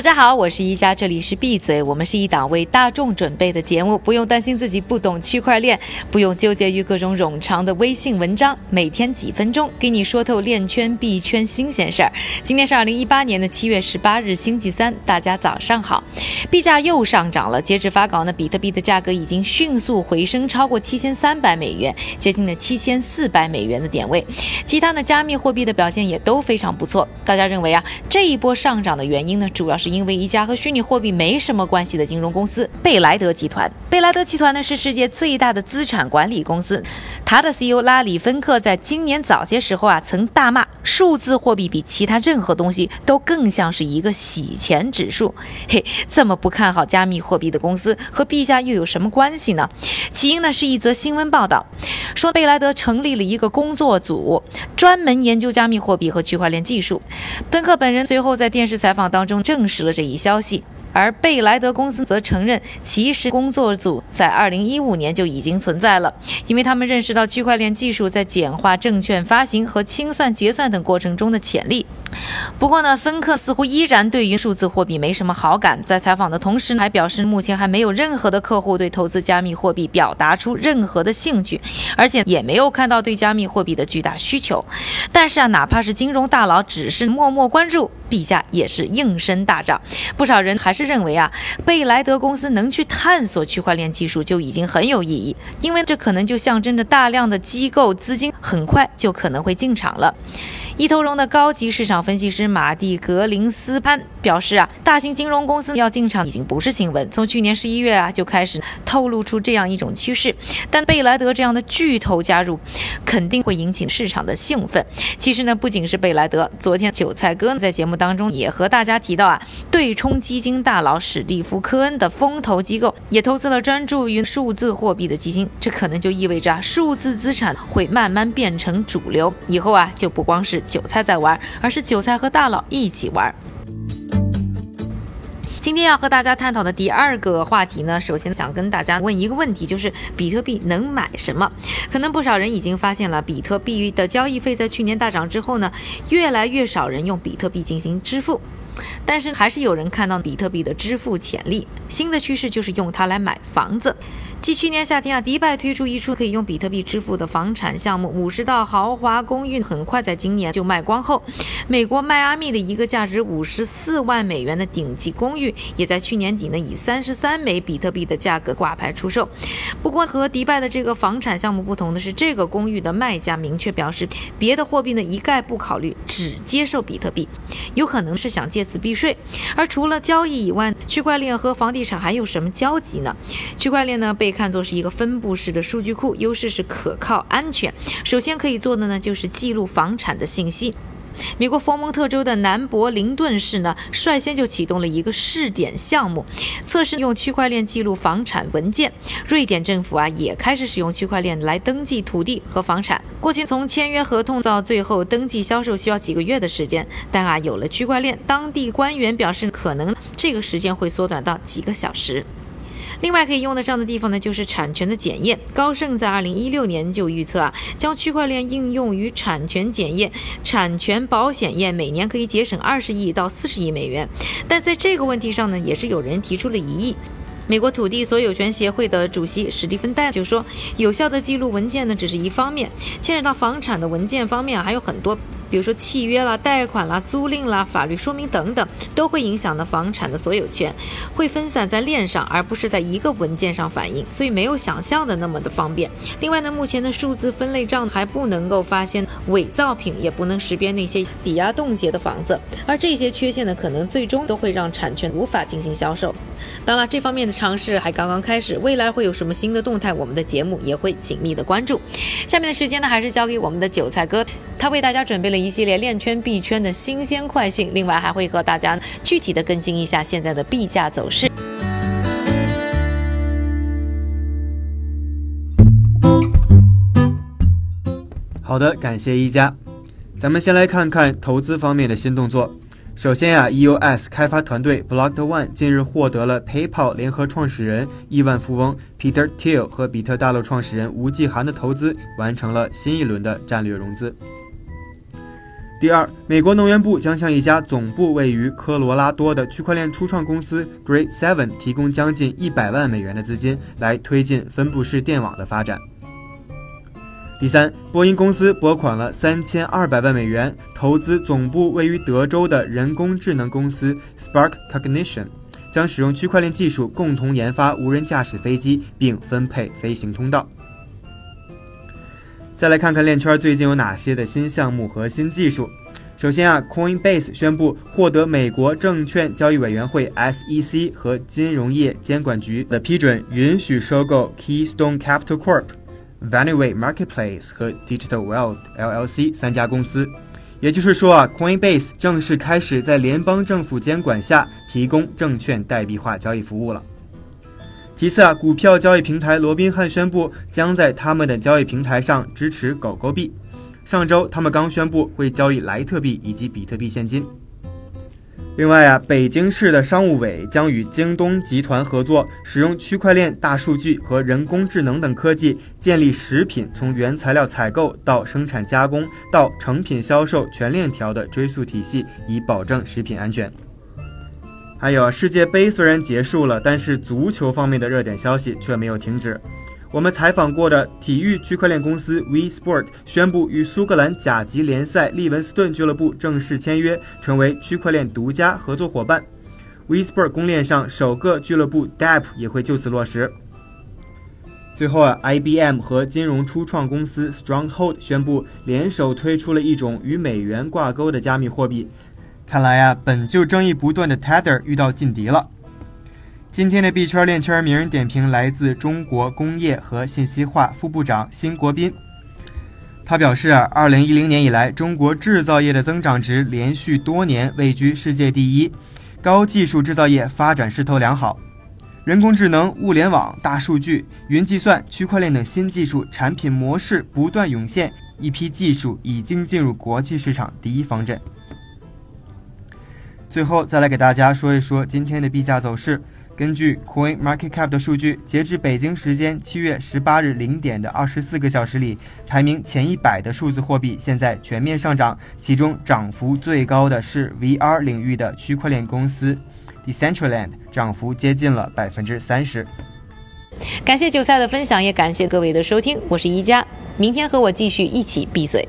大家好，我是一加，这里是闭嘴。我们是一档为大众准备的节目，不用担心自己不懂区块链，不用纠结于各种冗长的微信文章，每天几分钟给你说透链圈币圈新鲜事儿。今天是二零一八年的七月十八日，星期三，大家早上好。币价又上涨了，截至发稿呢，比特币的价格已经迅速回升，超过七千三百美元，接近了七千四百美元的点位。其他的加密货币的表现也都非常不错。大家认为啊，这一波上涨的原因呢，主要是因为一家和虚拟货币没什么关系的金融公司——贝莱德集团。贝莱德集团呢是世界最大的资产管理公司。它的 CEO 拉里·芬克在今年早些时候啊，曾大骂数字货币比其他任何东西都更像是一个洗钱指数。嘿，这么不看好加密货币的公司和陛下又有什么关系呢？起因呢是一则新闻报道，说贝莱德成立了一个工作组，专门研究加密货币和区块链技术。芬克本人随后在电视采访当中证实了这一消息。而贝莱德公司则承认，其实工作组在2015年就已经存在了，因为他们认识到区块链技术在简化证券发行和清算结算等过程中的潜力。不过呢，芬克似乎依然对于数字货币没什么好感，在采访的同时还表示，目前还没有任何的客户对投资加密货币表达出任何的兴趣，而且也没有看到对加密货币的巨大需求。但是啊，哪怕是金融大佬只是默默关注，币价也是应声大涨，不少人还是。是认为啊，贝莱德公司能去探索区块链技术就已经很有意义，因为这可能就象征着大量的机构资金很快就可能会进场了。一头龙的高级市场分析师马蒂格林斯潘表示啊，大型金融公司要进场已经不是新闻，从去年十一月啊就开始透露出这样一种趋势。但贝莱德这样的巨头加入，肯定会引起市场的兴奋。其实呢，不仅是贝莱德，昨天韭菜哥在节目当中也和大家提到啊，对冲基金大佬史蒂夫科恩的风投机构也投资了专注于数字货币的基金，这可能就意味着啊，数字资产会慢慢变成主流，以后啊就不光是。韭菜在玩，而是韭菜和大佬一起玩。今天要和大家探讨的第二个话题呢，首先想跟大家问一个问题，就是比特币能买什么？可能不少人已经发现了，比特币的交易费在去年大涨之后呢，越来越少人用比特币进行支付。但是还是有人看到比特币的支付潜力，新的趋势就是用它来买房子。继去年夏天啊，迪拜推出一处可以用比特币支付的房产项目，五十套豪华公寓很快在今年就卖光后，美国迈阿密的一个价值五十四万美元的顶级公寓，也在去年底呢以三十三枚比特币的价格挂牌出售。不过和迪拜的这个房产项目不同的是，这个公寓的卖家明确表示，别的货币呢一概不考虑，只接受比特币，有可能是想借此避税。而除了交易以外，区块链和房地产还有什么交集呢？区块链呢被看作是一个分布式的数据库，优势是可靠、安全。首先可以做的呢，就是记录房产的信息。美国佛蒙特州的南柏林顿市呢，率先就启动了一个试点项目，测试用区块链记录房产文件。瑞典政府啊，也开始使用区块链来登记土地和房产。过去从签约合同到最后登记销售需要几个月的时间，但啊，有了区块链，当地官员表示，可能这个时间会缩短到几个小时。另外可以用得上的地方呢，就是产权的检验。高盛在二零一六年就预测啊，将区块链应用于产权检验、产权保险业，每年可以节省二十亿到四十亿美元。但在这个问题上呢，也是有人提出了疑义。美国土地所有权协会的主席史蒂芬戴就说，有效的记录文件呢，只是一方面，牵扯到房产的文件方面还有很多。比如说契约啦、贷款啦、租赁啦、法律说明等等，都会影响到房产的所有权，会分散在链上，而不是在一个文件上反映，所以没有想象的那么的方便。另外呢，目前的数字分类账还不能够发现伪造品，也不能识别那些抵押冻结的房子，而这些缺陷呢，可能最终都会让产权无法进行销售。当然，这方面的尝试还刚刚开始，未来会有什么新的动态，我们的节目也会紧密的关注。下面的时间呢，还是交给我们的韭菜哥，他为大家准备了。一系列链圈币圈的新鲜快讯，另外还会和大家具体的更新一下现在的币价走势。好的，感谢一加。咱们先来看看投资方面的新动作。首先呀，EOS 开发团队 Blocked One 近日获得了 PayPal 联合创始人亿万富翁 Peter Thiel 和比特大陆创始人吴继涵的投资，完成了新一轮的战略融资。第二，美国能源部将向一家总部位于科罗拉多的区块链初创公司 Great Seven 提供将近一百万美元的资金，来推进分布式电网的发展。第三，波音公司拨款了三千二百万美元投资总部位于德州的人工智能公司 Spark Cognition，将使用区块链技术共同研发无人驾驶飞机，并分配飞行通道。再来看看链圈最近有哪些的新项目和新技术。首先啊，Coinbase 宣布获得美国证券交易委员会 SEC 和金融业监管局的批准，允许收购 Keystone Capital Corp、Vanyway Marketplace 和 Digital Wealth LLC 三家公司。也就是说啊，Coinbase 正式开始在联邦政府监管下提供证券代币化交易服务了。其次啊，股票交易平台罗宾汉宣布将在他们的交易平台上支持狗狗币。上周他们刚宣布会交易莱特币以及比特币现金。另外啊，北京市的商务委将与京东集团合作，使用区块链、大数据和人工智能等科技，建立食品从原材料采购到生产加工到成品销售全链条的追溯体系，以保证食品安全。还有世界杯虽然结束了，但是足球方面的热点消息却没有停止。我们采访过的体育区块链公司 We Sport 宣布与苏格兰甲级联赛利文斯顿俱乐部正式签约，成为区块链独家合作伙伴。We Sport 公链上首个俱乐部 DApp 也会就此落实。最后啊，IBM 和金融初创公司 Stronghold 宣布联手推出了一种与美元挂钩的加密货币。看来呀，本就争议不断的 Tether 遇到劲敌了。今天的币圈链圈名人点评来自中国工业和信息化副部长辛国斌。他表示啊，二零一零年以来，中国制造业的增长值连续多年位居世界第一，高技术制造业发展势头良好，人工智能、物联网、大数据、云计算、区块链等新技术产品模式不断涌现，一批技术已经进入国际市场第一方阵。最后再来给大家说一说今天的币价走势。根据 Coin Market Cap 的数据，截至北京时间七月十八日零点的二十四个小时里，排名前一百的数字货币现在全面上涨，其中涨幅最高的是 VR 领域的区块链公司 Decentraland，涨幅接近了百分之三十。感谢韭菜的分享，也感谢各位的收听，我是宜家，明天和我继续一起闭嘴。